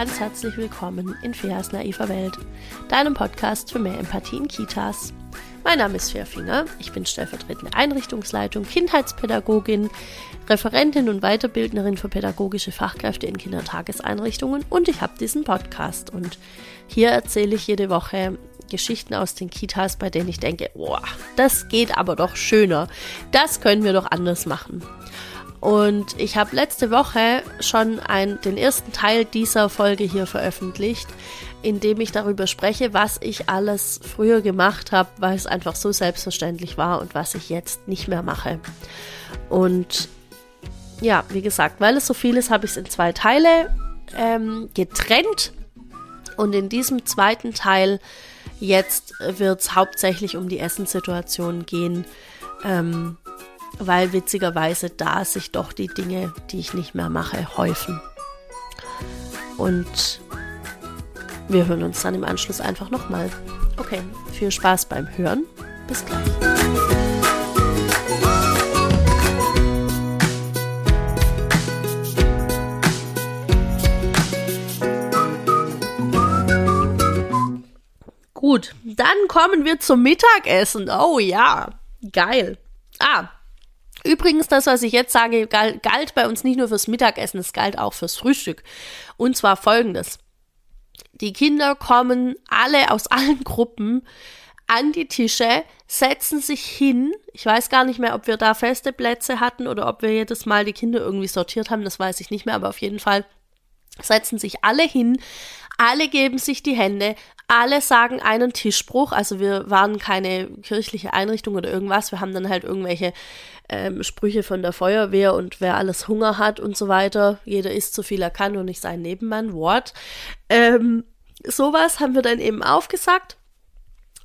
ganz herzlich willkommen in Feas naiver Welt, deinem Podcast für mehr Empathie in Kitas. Mein Name ist Fea Finger, ich bin stellvertretende Einrichtungsleitung, Kindheitspädagogin, Referentin und Weiterbildnerin für pädagogische Fachkräfte in Kindertageseinrichtungen und ich habe diesen Podcast und hier erzähle ich jede Woche Geschichten aus den Kitas, bei denen ich denke, boah, das geht aber doch schöner. Das können wir doch anders machen. Und ich habe letzte Woche schon ein, den ersten Teil dieser Folge hier veröffentlicht, in dem ich darüber spreche, was ich alles früher gemacht habe, weil es einfach so selbstverständlich war und was ich jetzt nicht mehr mache. Und ja, wie gesagt, weil es so viel ist, habe ich es in zwei Teile ähm, getrennt. Und in diesem zweiten Teil jetzt wird es hauptsächlich um die Essenssituation gehen. Ähm, weil witzigerweise da sich doch die Dinge, die ich nicht mehr mache, häufen. Und wir hören uns dann im Anschluss einfach nochmal. Okay, viel Spaß beim Hören. Bis gleich. Gut, dann kommen wir zum Mittagessen. Oh ja, geil. Ah, Übrigens, das, was ich jetzt sage, galt, bei uns nicht nur fürs Mittagessen, es galt auch fürs Frühstück. Und zwar folgendes. Die Kinder kommen alle aus allen Gruppen an die Tische, setzen sich hin. Ich weiß gar nicht mehr, ob wir da feste Plätze hatten oder ob wir jedes Mal die Kinder irgendwie sortiert haben, das weiß ich nicht mehr, aber auf jeden Fall setzen sich alle hin, alle geben sich die Hände, alle sagen einen Tischspruch. Also wir waren keine kirchliche Einrichtung oder irgendwas. Wir haben dann halt irgendwelche ähm, Sprüche von der Feuerwehr und wer alles Hunger hat und so weiter. Jeder isst so viel er kann und nicht sein Nebenmann. Wort. Ähm, sowas haben wir dann eben aufgesagt.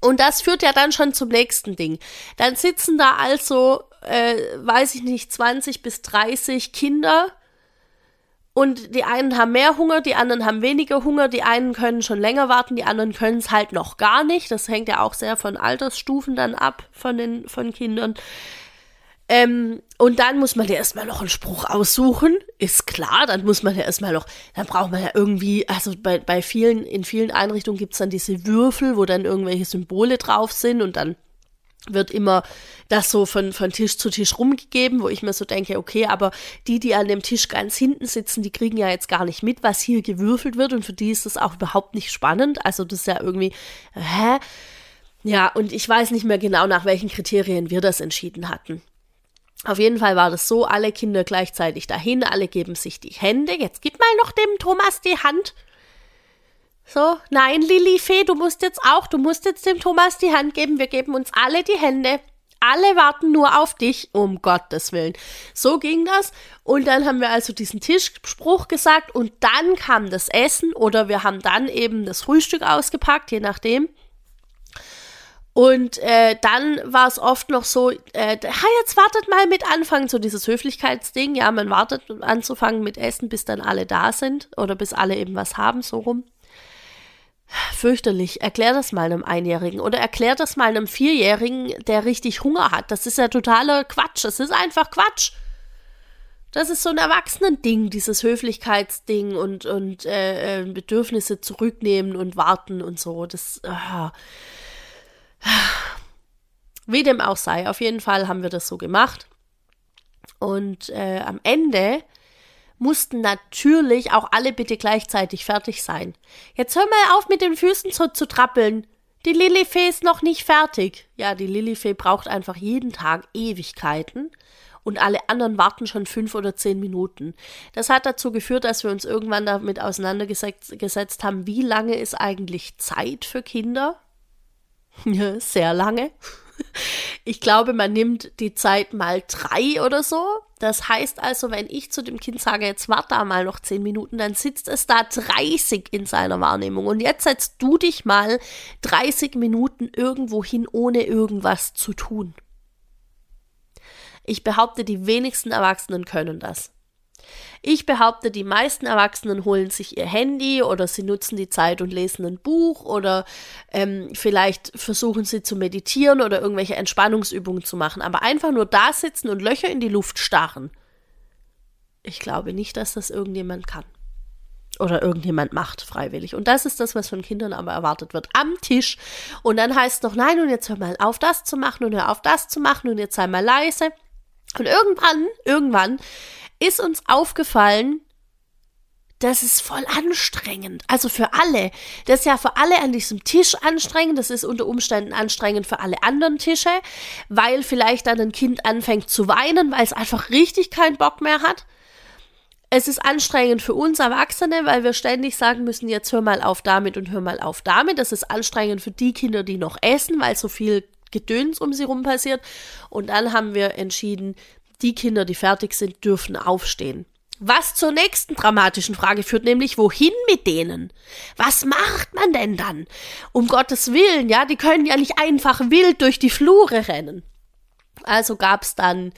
Und das führt ja dann schon zum nächsten Ding. Dann sitzen da also, äh, weiß ich nicht, 20 bis 30 Kinder und die einen haben mehr Hunger, die anderen haben weniger Hunger, die einen können schon länger warten, die anderen können es halt noch gar nicht. Das hängt ja auch sehr von Altersstufen dann ab von den von Kindern. Ähm, und dann muss man ja erstmal noch einen Spruch aussuchen, ist klar, dann muss man ja erstmal noch, dann braucht man ja irgendwie, also bei, bei vielen, in vielen Einrichtungen gibt's dann diese Würfel, wo dann irgendwelche Symbole drauf sind und dann wird immer das so von, von Tisch zu Tisch rumgegeben, wo ich mir so denke, okay, aber die, die an dem Tisch ganz hinten sitzen, die kriegen ja jetzt gar nicht mit, was hier gewürfelt wird und für die ist das auch überhaupt nicht spannend. Also das ist ja irgendwie, hä? Ja, und ich weiß nicht mehr genau, nach welchen Kriterien wir das entschieden hatten. Auf jeden Fall war das so, alle Kinder gleichzeitig dahin, alle geben sich die Hände. Jetzt gib mal noch dem Thomas die Hand. So, nein, Lilifee, du musst jetzt auch, du musst jetzt dem Thomas die Hand geben. Wir geben uns alle die Hände. Alle warten nur auf dich, um Gottes Willen. So ging das. Und dann haben wir also diesen Tischspruch gesagt und dann kam das Essen oder wir haben dann eben das Frühstück ausgepackt, je nachdem. Und äh, dann war es oft noch so, äh, ha, jetzt wartet mal mit anfangen, so dieses Höflichkeitsding. Ja, man wartet anzufangen mit Essen, bis dann alle da sind oder bis alle eben was haben, so rum. Fürchterlich. Erklär das mal einem Einjährigen oder erklär das mal einem Vierjährigen, der richtig Hunger hat. Das ist ja totaler Quatsch. Das ist einfach Quatsch. Das ist so ein Erwachsenending, dieses Höflichkeitsding und, und äh, äh Bedürfnisse zurücknehmen und warten und so. Das. Äh. Wie dem auch sei, auf jeden Fall haben wir das so gemacht. Und äh, am Ende mussten natürlich auch alle bitte gleichzeitig fertig sein. Jetzt hör mal auf mit den Füßen so zu trappeln. Die Lilifee ist noch nicht fertig. Ja, die Lilifee braucht einfach jeden Tag Ewigkeiten und alle anderen warten schon fünf oder zehn Minuten. Das hat dazu geführt, dass wir uns irgendwann damit auseinandergesetzt haben, wie lange ist eigentlich Zeit für Kinder? Sehr lange. Ich glaube, man nimmt die Zeit mal drei oder so. Das heißt also, wenn ich zu dem Kind sage, jetzt warte da mal noch zehn Minuten, dann sitzt es da 30 in seiner Wahrnehmung. Und jetzt setzt du dich mal 30 Minuten irgendwo hin, ohne irgendwas zu tun. Ich behaupte, die wenigsten Erwachsenen können das. Ich behaupte, die meisten Erwachsenen holen sich ihr Handy oder sie nutzen die Zeit und lesen ein Buch oder ähm, vielleicht versuchen sie zu meditieren oder irgendwelche Entspannungsübungen zu machen. Aber einfach nur da sitzen und Löcher in die Luft starren. Ich glaube nicht, dass das irgendjemand kann. oder irgendjemand macht freiwillig. Und das ist das, was von Kindern aber erwartet wird am Tisch. Und dann heißt es noch, nein, und jetzt hör mal auf, das zu machen und hör auf, das zu machen und jetzt sei mal leise. Und irgendwann, irgendwann ist uns aufgefallen, das ist voll anstrengend. Also für alle. Das ist ja für alle an diesem Tisch anstrengend. Das ist unter Umständen anstrengend für alle anderen Tische, weil vielleicht dann ein Kind anfängt zu weinen, weil es einfach richtig keinen Bock mehr hat. Es ist anstrengend für uns Erwachsene, weil wir ständig sagen müssen, jetzt hör mal auf damit und hör mal auf damit. Das ist anstrengend für die Kinder, die noch essen, weil so viel Gedöns um sie rum passiert. Und dann haben wir entschieden, die Kinder, die fertig sind, dürfen aufstehen. Was zur nächsten dramatischen Frage führt, nämlich wohin mit denen? Was macht man denn dann? Um Gottes Willen, ja, die können ja nicht einfach wild durch die Flure rennen. Also gab's dann,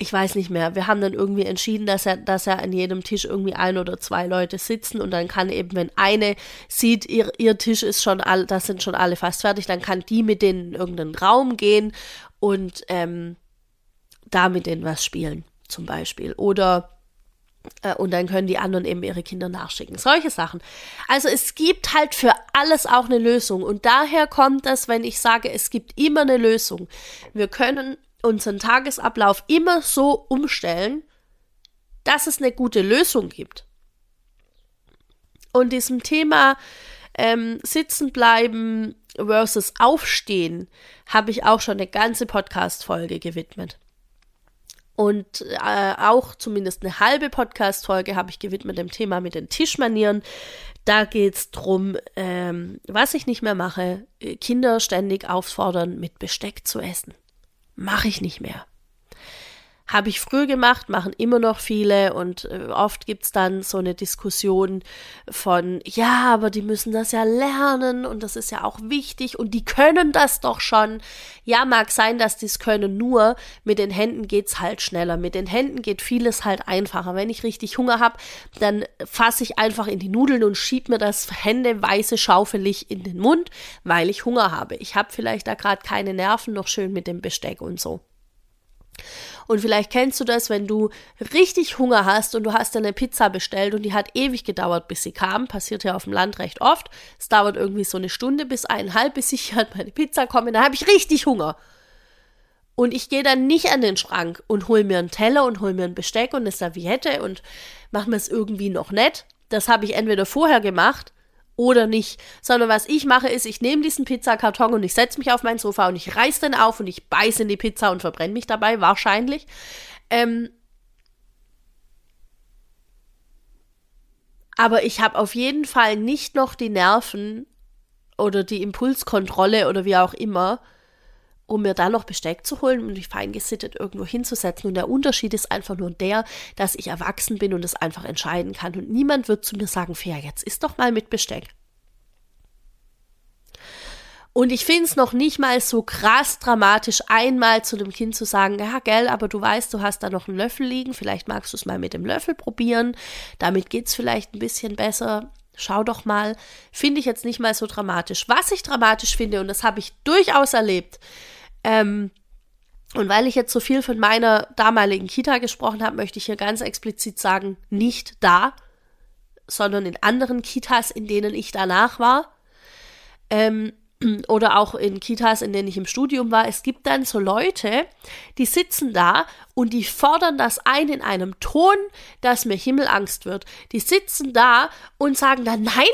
ich weiß nicht mehr, wir haben dann irgendwie entschieden, dass er, dass er an jedem Tisch irgendwie ein oder zwei Leute sitzen und dann kann eben, wenn eine sieht, ihr, ihr Tisch ist schon all, das sind schon alle fast fertig, dann kann die mit denen in irgendeinen Raum gehen und ähm, da mit denen was spielen, zum Beispiel. Oder äh, und dann können die anderen eben ihre Kinder nachschicken. Solche Sachen. Also es gibt halt für alles auch eine Lösung. Und daher kommt das, wenn ich sage, es gibt immer eine Lösung. Wir können unseren Tagesablauf immer so umstellen, dass es eine gute Lösung gibt. Und diesem Thema ähm, sitzen bleiben versus aufstehen habe ich auch schon eine ganze Podcast-Folge gewidmet. Und äh, auch zumindest eine halbe Podcast-Folge habe ich gewidmet dem Thema mit den Tischmanieren. Da geht es darum, ähm, was ich nicht mehr mache, Kinder ständig auffordern, mit Besteck zu essen. Mache ich nicht mehr. Habe ich früher gemacht, machen immer noch viele und äh, oft gibt's dann so eine Diskussion von, ja, aber die müssen das ja lernen und das ist ja auch wichtig und die können das doch schon. Ja, mag sein, dass die es können, nur mit den Händen geht's halt schneller. Mit den Händen geht vieles halt einfacher. Wenn ich richtig Hunger habe, dann fasse ich einfach in die Nudeln und schieb mir das händeweise schaufelig in den Mund, weil ich Hunger habe. Ich habe vielleicht da gerade keine Nerven noch schön mit dem Besteck und so. Und vielleicht kennst du das, wenn du richtig Hunger hast und du hast eine Pizza bestellt und die hat ewig gedauert, bis sie kam. Passiert ja auf dem Land recht oft. Es dauert irgendwie so eine Stunde bis eineinhalb, bis ich halt meine Pizza komme. Dann habe ich richtig Hunger. Und ich gehe dann nicht an den Schrank und hol mir einen Teller und hol mir ein Besteck und eine Serviette und mache mir es irgendwie noch nett. Das habe ich entweder vorher gemacht oder nicht. Sondern was ich mache, ist, ich nehme diesen Pizzakarton und ich setze mich auf mein Sofa und ich reiß den auf und ich beiße in die Pizza und verbrenne mich dabei, wahrscheinlich. Ähm, aber ich habe auf jeden Fall nicht noch die Nerven oder die Impulskontrolle oder wie auch immer, um mir da noch Besteck zu holen und mich fein gesittet irgendwo hinzusetzen. Und der Unterschied ist einfach nur der, dass ich erwachsen bin und es einfach entscheiden kann. Und niemand wird zu mir sagen, Fair, jetzt isst doch mal mit Besteck. Und ich finde es noch nicht mal so krass dramatisch, einmal zu dem Kind zu sagen, ja, gell, aber du weißt, du hast da noch einen Löffel liegen, vielleicht magst du es mal mit dem Löffel probieren, damit geht es vielleicht ein bisschen besser. Schau doch mal, finde ich jetzt nicht mal so dramatisch. Was ich dramatisch finde, und das habe ich durchaus erlebt, ähm, und weil ich jetzt so viel von meiner damaligen Kita gesprochen habe, möchte ich hier ganz explizit sagen, nicht da, sondern in anderen Kitas, in denen ich danach war. Ähm, oder auch in Kitas, in denen ich im Studium war, es gibt dann so Leute, die sitzen da und die fordern das ein in einem Ton, dass mir Himmelangst wird. Die sitzen da und sagen dann, nein,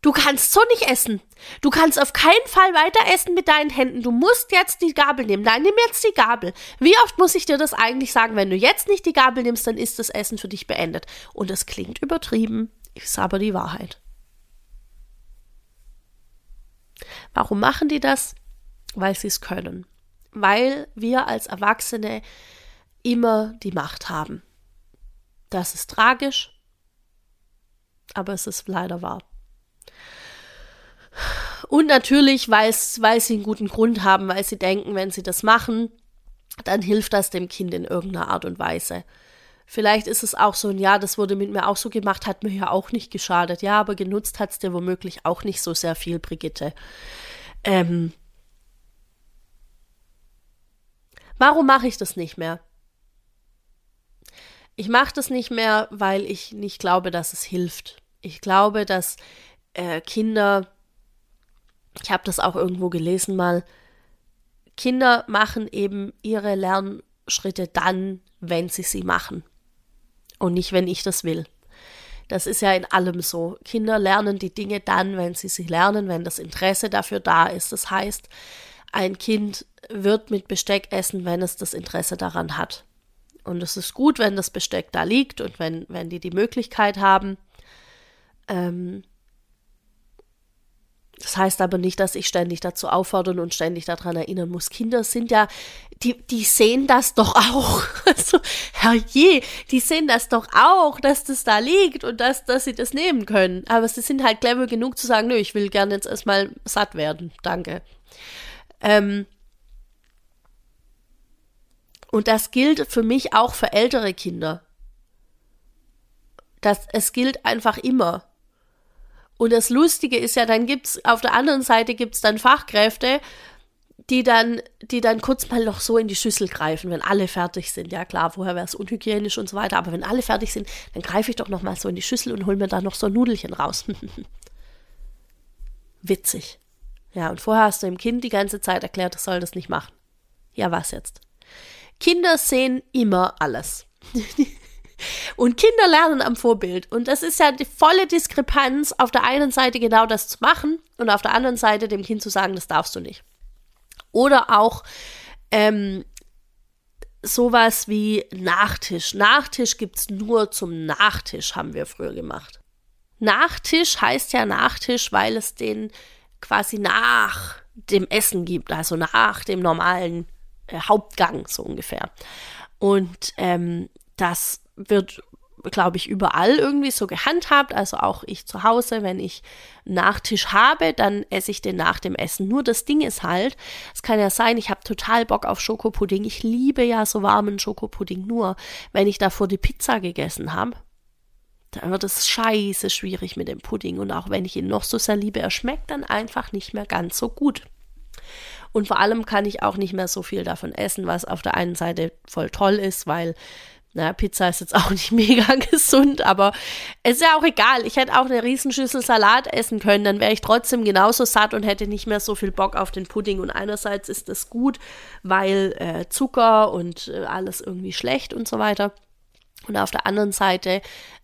Du kannst so nicht essen. Du kannst auf keinen Fall weiter essen mit deinen Händen. Du musst jetzt die Gabel nehmen. Nein, nimm jetzt die Gabel. Wie oft muss ich dir das eigentlich sagen? Wenn du jetzt nicht die Gabel nimmst, dann ist das Essen für dich beendet. Und es klingt übertrieben, ist aber die Wahrheit. Warum machen die das? Weil sie es können. Weil wir als Erwachsene immer die Macht haben. Das ist tragisch, aber es ist leider wahr. Und natürlich, weil sie einen guten Grund haben, weil sie denken, wenn sie das machen, dann hilft das dem Kind in irgendeiner Art und Weise. Vielleicht ist es auch so ein Ja, das wurde mit mir auch so gemacht, hat mir ja auch nicht geschadet. Ja, aber genutzt hat es dir womöglich auch nicht so sehr viel, Brigitte. Ähm, warum mache ich das nicht mehr? Ich mache das nicht mehr, weil ich nicht glaube, dass es hilft. Ich glaube, dass äh, Kinder, ich habe das auch irgendwo gelesen mal, Kinder machen eben ihre Lernschritte dann, wenn sie sie machen. Und nicht, wenn ich das will. Das ist ja in allem so. Kinder lernen die Dinge dann, wenn sie sie lernen, wenn das Interesse dafür da ist. Das heißt, ein Kind wird mit Besteck essen, wenn es das Interesse daran hat. Und es ist gut, wenn das Besteck da liegt und wenn, wenn die die Möglichkeit haben. Ähm, das heißt aber nicht, dass ich ständig dazu auffordern und ständig daran erinnern muss. Kinder sind ja, die, die sehen das doch auch. Also, herrje, die sehen das doch auch, dass das da liegt und dass, dass sie das nehmen können. Aber sie sind halt clever genug zu sagen, nö, ich will gerne jetzt erstmal satt werden. Danke. Ähm, und das gilt für mich auch für ältere Kinder. Das, es gilt einfach immer. Und das Lustige ist ja, dann gibt's auf der anderen Seite gibt's dann Fachkräfte, die dann, die dann kurz mal noch so in die Schüssel greifen, wenn alle fertig sind. Ja klar, vorher wäre es unhygienisch und so weiter, aber wenn alle fertig sind, dann greife ich doch noch mal so in die Schüssel und hol mir da noch so ein Nudelchen raus. Witzig. Ja, und vorher hast du dem Kind die ganze Zeit erklärt, es soll das nicht machen. Ja, was jetzt? Kinder sehen immer alles. und Kinder lernen am Vorbild. Und das ist ja die volle Diskrepanz, auf der einen Seite genau das zu machen und auf der anderen Seite dem Kind zu sagen, das darfst du nicht. Oder auch ähm, sowas wie Nachtisch. Nachtisch gibt es nur zum Nachtisch, haben wir früher gemacht. Nachtisch heißt ja Nachtisch, weil es den quasi nach dem Essen gibt, also nach dem normalen äh, Hauptgang so ungefähr. Und ähm, das wird, glaube ich, überall irgendwie so gehandhabt. Also auch ich zu Hause, wenn ich Nachtisch habe, dann esse ich den nach dem Essen. Nur das Ding ist halt, es kann ja sein, ich habe total Bock auf Schokopudding. Ich liebe ja so warmen Schokopudding. Nur wenn ich davor die Pizza gegessen habe, dann wird es scheiße schwierig mit dem Pudding. Und auch wenn ich ihn noch so sehr liebe, er schmeckt dann einfach nicht mehr ganz so gut. Und vor allem kann ich auch nicht mehr so viel davon essen, was auf der einen Seite voll toll ist, weil na, Pizza ist jetzt auch nicht mega gesund, aber es ist ja auch egal. Ich hätte auch eine Riesenschüssel Salat essen können, dann wäre ich trotzdem genauso satt und hätte nicht mehr so viel Bock auf den Pudding. Und einerseits ist das gut, weil äh, Zucker und äh, alles irgendwie schlecht und so weiter. Und auf der anderen Seite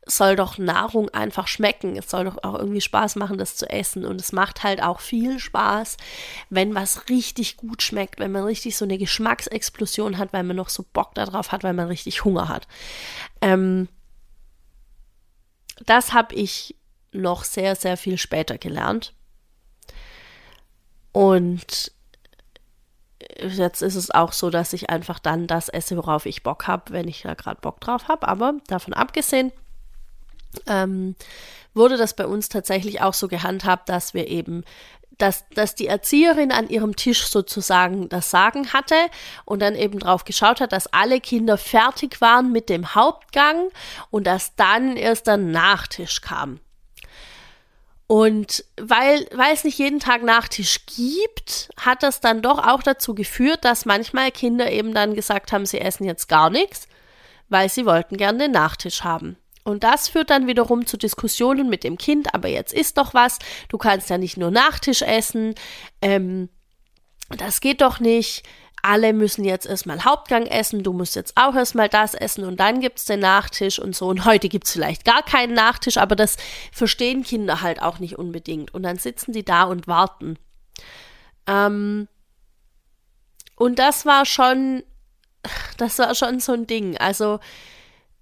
soll doch Nahrung einfach schmecken. Es soll doch auch irgendwie Spaß machen, das zu essen. Und es macht halt auch viel Spaß, wenn was richtig gut schmeckt, wenn man richtig so eine Geschmacksexplosion hat, weil man noch so Bock darauf hat, weil man richtig Hunger hat. Ähm, das habe ich noch sehr, sehr viel später gelernt. Und jetzt ist es auch so, dass ich einfach dann das esse, worauf ich Bock habe, wenn ich da gerade Bock drauf habe. Aber davon abgesehen, ähm, wurde das bei uns tatsächlich auch so gehandhabt, dass wir eben dass, dass die Erzieherin an ihrem Tisch sozusagen das Sagen hatte und dann eben drauf geschaut hat, dass alle Kinder fertig waren mit dem Hauptgang und dass dann erst der Nachtisch kam. Und weil, weil es nicht jeden Tag Nachtisch gibt, hat das dann doch auch dazu geführt, dass manchmal Kinder eben dann gesagt haben, sie essen jetzt gar nichts, weil sie wollten gerne den Nachtisch haben. Und das führt dann wiederum zu Diskussionen mit dem Kind, aber jetzt isst doch was, du kannst ja nicht nur Nachtisch essen, ähm, das geht doch nicht, alle müssen jetzt erstmal Hauptgang essen, du musst jetzt auch erstmal das essen und dann gibt's den Nachtisch und so. Und heute gibt's vielleicht gar keinen Nachtisch, aber das verstehen Kinder halt auch nicht unbedingt. Und dann sitzen die da und warten. Ähm, und das war schon, das war schon so ein Ding. Also,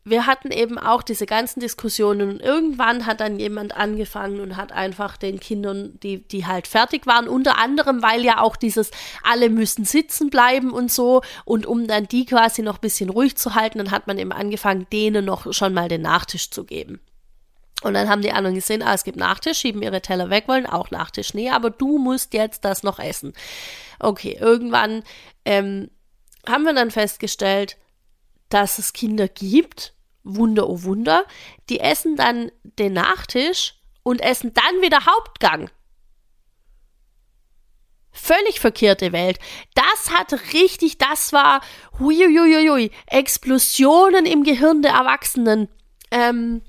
wir hatten eben auch diese ganzen Diskussionen und irgendwann hat dann jemand angefangen und hat einfach den Kindern, die, die halt fertig waren, unter anderem, weil ja auch dieses alle müssen sitzen bleiben und so und um dann die quasi noch ein bisschen ruhig zu halten, dann hat man eben angefangen, denen noch schon mal den Nachtisch zu geben. Und dann haben die anderen gesehen, ah, es gibt Nachtisch, schieben ihre Teller weg, wollen auch Nachtisch. Nee, aber du musst jetzt das noch essen. Okay, irgendwann ähm, haben wir dann festgestellt, dass es Kinder gibt, Wunder oh Wunder, die essen dann den Nachtisch und essen dann wieder Hauptgang. Völlig verkehrte Welt. Das hat richtig, das war huiuiuiui, Explosionen im Gehirn der Erwachsenen. Ähm,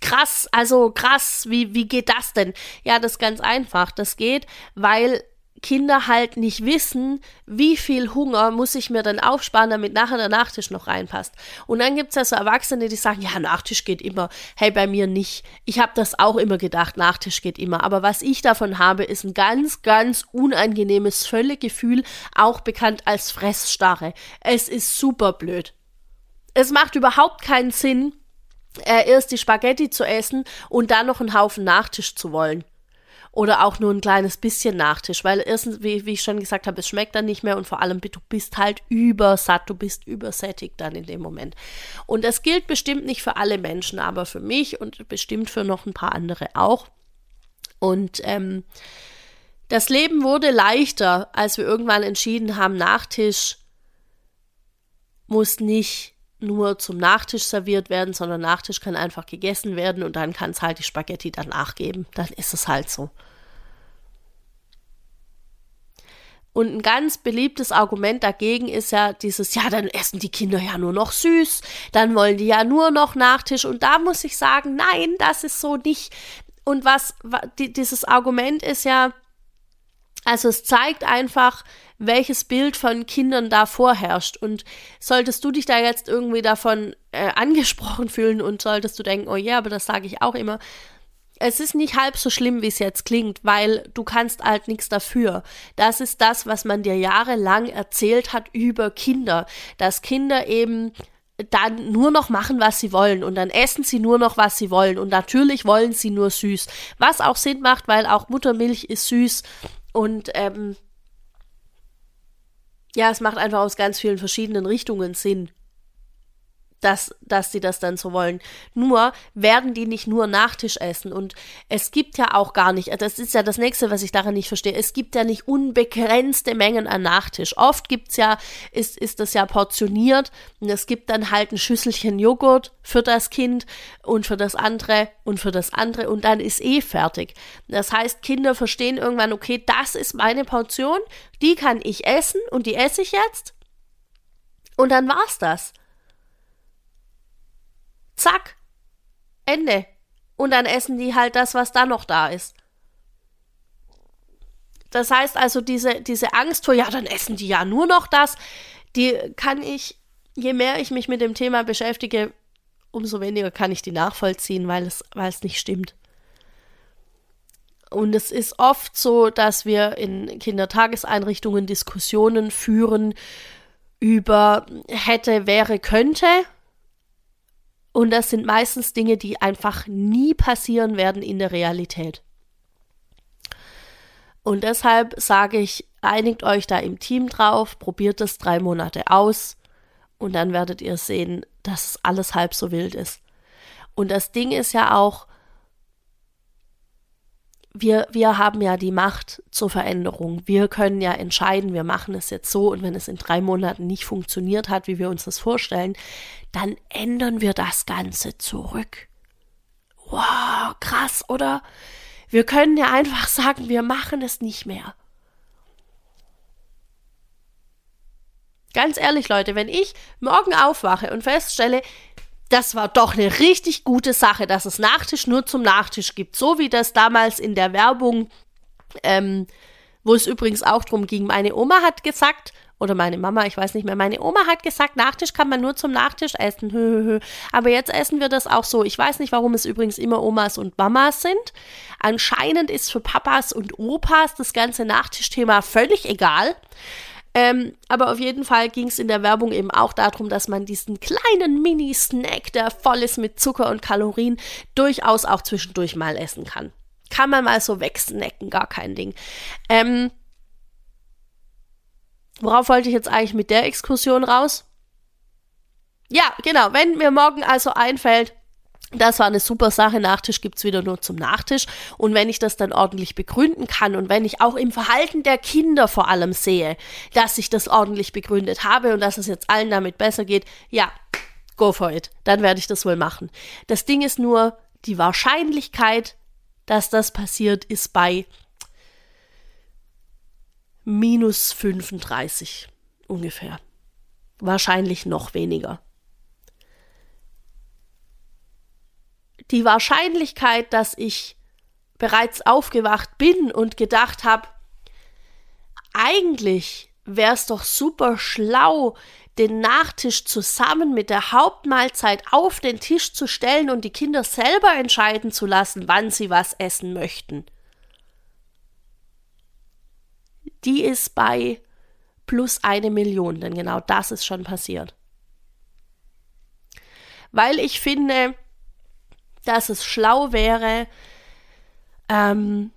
krass, also krass, wie, wie geht das denn? Ja, das ist ganz einfach. Das geht, weil Kinder halt nicht wissen, wie viel Hunger muss ich mir dann aufsparen, damit nachher der Nachtisch noch reinpasst. Und dann gibt es ja so Erwachsene, die sagen, ja, Nachtisch geht immer. Hey, bei mir nicht. Ich habe das auch immer gedacht, Nachtisch geht immer. Aber was ich davon habe, ist ein ganz, ganz unangenehmes Völlegefühl, auch bekannt als Fressstarre. Es ist super blöd. Es macht überhaupt keinen Sinn, äh, erst die Spaghetti zu essen und dann noch einen Haufen Nachtisch zu wollen oder auch nur ein kleines bisschen Nachtisch, weil erstens, wie, wie ich schon gesagt habe, es schmeckt dann nicht mehr und vor allem, du bist halt übersatt, du bist übersättigt dann in dem Moment. Und das gilt bestimmt nicht für alle Menschen, aber für mich und bestimmt für noch ein paar andere auch. Und ähm, das Leben wurde leichter, als wir irgendwann entschieden haben, Nachtisch muss nicht nur zum Nachtisch serviert werden, sondern Nachtisch kann einfach gegessen werden und dann kann es halt die Spaghetti danach geben. Dann ist es halt so. Und ein ganz beliebtes Argument dagegen ist ja dieses, ja, dann essen die Kinder ja nur noch süß, dann wollen die ja nur noch Nachtisch. Und da muss ich sagen, nein, das ist so nicht. Und was, dieses Argument ist ja, also es zeigt einfach, welches Bild von Kindern da vorherrscht. Und solltest du dich da jetzt irgendwie davon äh, angesprochen fühlen und solltest du denken, oh ja, aber das sage ich auch immer. Es ist nicht halb so schlimm, wie es jetzt klingt, weil du kannst halt nichts dafür. Das ist das, was man dir jahrelang erzählt hat über Kinder, dass Kinder eben dann nur noch machen, was sie wollen und dann essen sie nur noch, was sie wollen und natürlich wollen sie nur süß, was auch Sinn macht, weil auch Muttermilch ist süß und ähm, ja, es macht einfach aus ganz vielen verschiedenen Richtungen Sinn dass, dass sie das dann so wollen. Nur werden die nicht nur Nachtisch essen. Und es gibt ja auch gar nicht, das ist ja das nächste, was ich daran nicht verstehe, es gibt ja nicht unbegrenzte Mengen an Nachtisch. Oft gibt's ja, ist, ist das ja portioniert und es gibt dann halt ein Schüsselchen Joghurt für das Kind und für das andere und für das andere und dann ist eh fertig. Das heißt, Kinder verstehen irgendwann, okay, das ist meine Portion, die kann ich essen und die esse ich jetzt. Und dann war's das. Zack. Ende. Und dann essen die halt das, was da noch da ist. Das heißt also, diese, diese Angst vor, ja, dann essen die ja nur noch das, die kann ich, je mehr ich mich mit dem Thema beschäftige, umso weniger kann ich die nachvollziehen, weil es, weil es nicht stimmt. Und es ist oft so, dass wir in Kindertageseinrichtungen Diskussionen führen über hätte, wäre, könnte. Und das sind meistens Dinge, die einfach nie passieren werden in der Realität. Und deshalb sage ich, einigt euch da im Team drauf, probiert es drei Monate aus und dann werdet ihr sehen, dass alles halb so wild ist. Und das Ding ist ja auch, wir, wir haben ja die Macht zur Veränderung. Wir können ja entscheiden, wir machen es jetzt so und wenn es in drei Monaten nicht funktioniert hat, wie wir uns das vorstellen, dann ändern wir das Ganze zurück. Wow, krass, oder? Wir können ja einfach sagen, wir machen es nicht mehr. Ganz ehrlich, Leute, wenn ich morgen aufwache und feststelle, das war doch eine richtig gute Sache, dass es Nachtisch nur zum Nachtisch gibt. So wie das damals in der Werbung, ähm, wo es übrigens auch drum ging. Meine Oma hat gesagt, oder meine Mama, ich weiß nicht mehr, meine Oma hat gesagt, Nachtisch kann man nur zum Nachtisch essen. Aber jetzt essen wir das auch so. Ich weiß nicht, warum es übrigens immer Omas und Mamas sind. Anscheinend ist für Papas und Opas das ganze Nachtischthema völlig egal. Ähm, aber auf jeden Fall ging es in der Werbung eben auch darum, dass man diesen kleinen Mini-Snack, der voll ist mit Zucker und Kalorien, durchaus auch zwischendurch mal essen kann. Kann man mal so wegsnacken, gar kein Ding. Ähm, worauf wollte ich jetzt eigentlich mit der Exkursion raus? Ja, genau, wenn mir morgen also einfällt, das war eine super Sache. Nachtisch gibt's wieder nur zum Nachtisch. Und wenn ich das dann ordentlich begründen kann und wenn ich auch im Verhalten der Kinder vor allem sehe, dass ich das ordentlich begründet habe und dass es jetzt allen damit besser geht, ja, go for it. Dann werde ich das wohl machen. Das Ding ist nur, die Wahrscheinlichkeit, dass das passiert, ist bei minus 35 ungefähr. Wahrscheinlich noch weniger. Die Wahrscheinlichkeit, dass ich bereits aufgewacht bin und gedacht habe, eigentlich wäre es doch super schlau, den Nachtisch zusammen mit der Hauptmahlzeit auf den Tisch zu stellen und die Kinder selber entscheiden zu lassen, wann sie was essen möchten. Die ist bei plus eine Million, denn genau das ist schon passiert. Weil ich finde, dass es schlau wäre, ähm,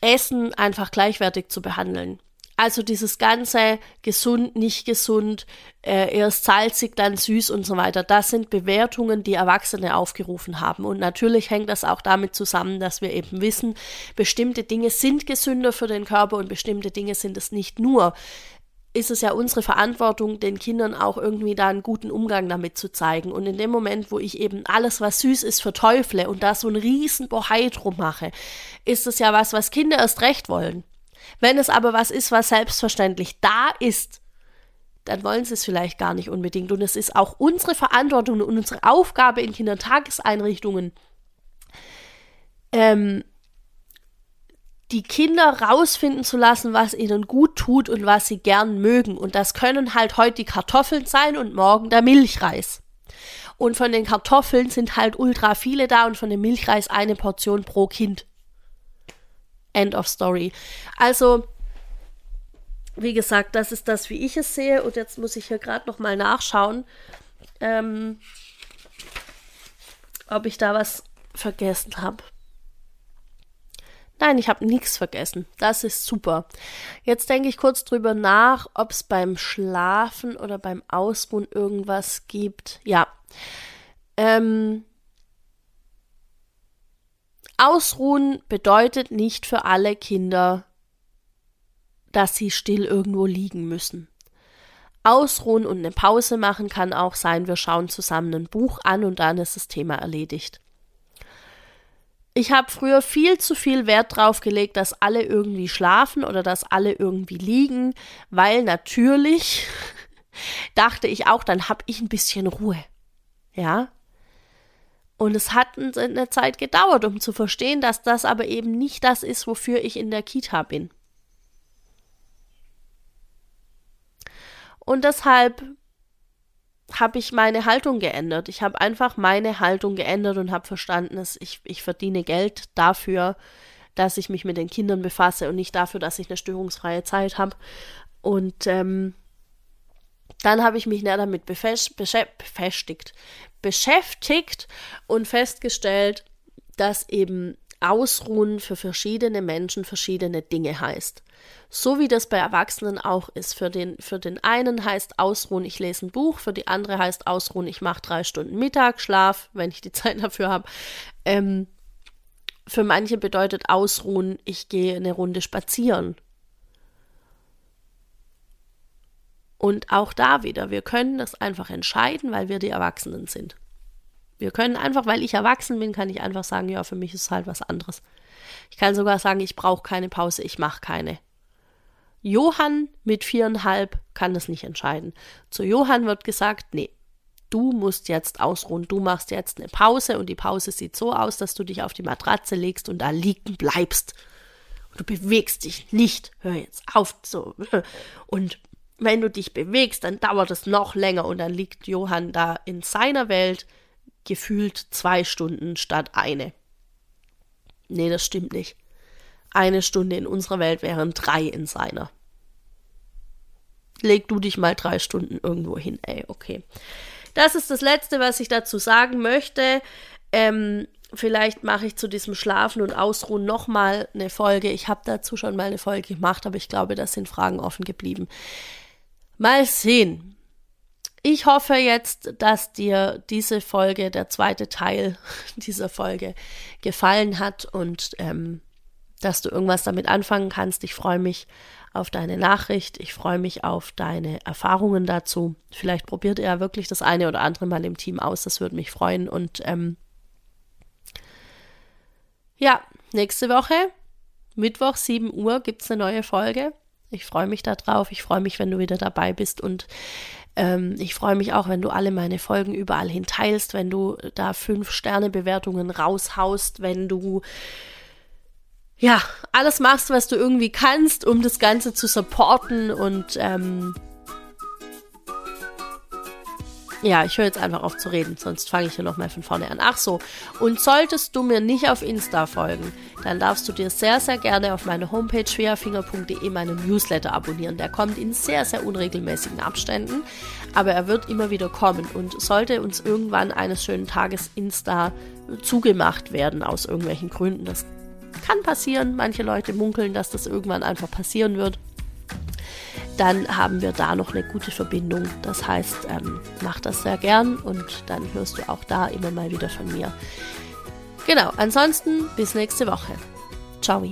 Essen einfach gleichwertig zu behandeln. Also dieses ganze gesund, nicht gesund, äh, erst salzig, dann süß und so weiter, das sind Bewertungen, die Erwachsene aufgerufen haben. Und natürlich hängt das auch damit zusammen, dass wir eben wissen, bestimmte Dinge sind gesünder für den Körper und bestimmte Dinge sind es nicht nur ist es ja unsere Verantwortung, den Kindern auch irgendwie da einen guten Umgang damit zu zeigen. Und in dem Moment, wo ich eben alles, was süß ist, verteufle und da so einen riesen Bohai drum mache, ist es ja was, was Kinder erst recht wollen. Wenn es aber was ist, was selbstverständlich da ist, dann wollen sie es vielleicht gar nicht unbedingt. Und es ist auch unsere Verantwortung und unsere Aufgabe in Kindertageseinrichtungen, ähm, die Kinder rausfinden zu lassen, was ihnen gut tut und was sie gern mögen. Und das können halt heute die Kartoffeln sein und morgen der Milchreis. Und von den Kartoffeln sind halt ultra viele da und von dem Milchreis eine Portion pro Kind. End of story. Also, wie gesagt, das ist das, wie ich es sehe. Und jetzt muss ich hier gerade noch mal nachschauen, ähm, ob ich da was vergessen habe. Nein, ich habe nichts vergessen. Das ist super. Jetzt denke ich kurz drüber nach, ob es beim Schlafen oder beim Ausruhen irgendwas gibt. Ja. Ähm, Ausruhen bedeutet nicht für alle Kinder, dass sie still irgendwo liegen müssen. Ausruhen und eine Pause machen kann auch sein, wir schauen zusammen ein Buch an und dann ist das Thema erledigt ich habe früher viel zu viel Wert drauf gelegt, dass alle irgendwie schlafen oder dass alle irgendwie liegen, weil natürlich dachte ich auch, dann habe ich ein bisschen Ruhe. Ja? Und es hat eine Zeit gedauert, um zu verstehen, dass das aber eben nicht das ist, wofür ich in der Kita bin. Und deshalb habe ich meine Haltung geändert. Ich habe einfach meine Haltung geändert und habe verstanden, dass ich, ich verdiene Geld dafür, dass ich mich mit den Kindern befasse und nicht dafür, dass ich eine störungsfreie Zeit habe. Und ähm, dann habe ich mich näher damit befestigt, beschäftigt und festgestellt, dass eben Ausruhen für verschiedene Menschen verschiedene Dinge heißt. So wie das bei Erwachsenen auch ist. Für den, für den einen heißt Ausruhen, ich lese ein Buch, für die andere heißt Ausruhen, ich mache drei Stunden Mittagsschlaf, wenn ich die Zeit dafür habe. Ähm, für manche bedeutet Ausruhen, ich gehe eine Runde spazieren. Und auch da wieder, wir können das einfach entscheiden, weil wir die Erwachsenen sind. Wir können einfach, weil ich erwachsen bin, kann ich einfach sagen, ja, für mich ist halt was anderes. Ich kann sogar sagen, ich brauche keine Pause, ich mache keine. Johann mit viereinhalb kann das nicht entscheiden. Zu Johann wird gesagt, nee, du musst jetzt ausruhen, du machst jetzt eine Pause und die Pause sieht so aus, dass du dich auf die Matratze legst und da liegen bleibst. Du bewegst dich nicht. Hör jetzt auf so. Und wenn du dich bewegst, dann dauert es noch länger und dann liegt Johann da in seiner Welt gefühlt zwei Stunden statt eine. Nee, das stimmt nicht. Eine Stunde in unserer Welt wären drei in seiner. Leg du dich mal drei Stunden irgendwo hin, ey, okay. Das ist das Letzte, was ich dazu sagen möchte. Ähm, vielleicht mache ich zu diesem Schlafen und Ausruhen nochmal eine Folge. Ich habe dazu schon mal eine Folge gemacht, aber ich glaube, da sind Fragen offen geblieben. Mal sehen. Ich hoffe jetzt, dass dir diese Folge, der zweite Teil dieser Folge, gefallen hat und ähm, dass du irgendwas damit anfangen kannst. Ich freue mich auf deine Nachricht. Ich freue mich auf deine Erfahrungen dazu. Vielleicht probiert er wirklich das eine oder andere mal im Team aus. Das würde mich freuen. Und ähm, ja, nächste Woche Mittwoch, 7 Uhr, gibt es eine neue Folge. Ich freue mich darauf. Ich freue mich, wenn du wieder dabei bist und ähm, ich freue mich auch, wenn du alle meine Folgen überall hin teilst, wenn du da fünf Sterne Bewertungen raushaust, wenn du ja alles machst, was du irgendwie kannst, um das Ganze zu supporten und ähm, ja, ich höre jetzt einfach auf zu reden, sonst fange ich hier nochmal von vorne an. Ach so, und solltest du mir nicht auf Insta folgen, dann darfst du dir sehr, sehr gerne auf meine Homepage schwerfinger.de meinen Newsletter abonnieren. Der kommt in sehr, sehr unregelmäßigen Abständen, aber er wird immer wieder kommen. Und sollte uns irgendwann eines schönen Tages Insta zugemacht werden, aus irgendwelchen Gründen, das kann passieren. Manche Leute munkeln, dass das irgendwann einfach passieren wird dann haben wir da noch eine gute Verbindung. Das heißt, ähm, mach das sehr gern und dann hörst du auch da immer mal wieder von mir. Genau, ansonsten bis nächste Woche. Ciao.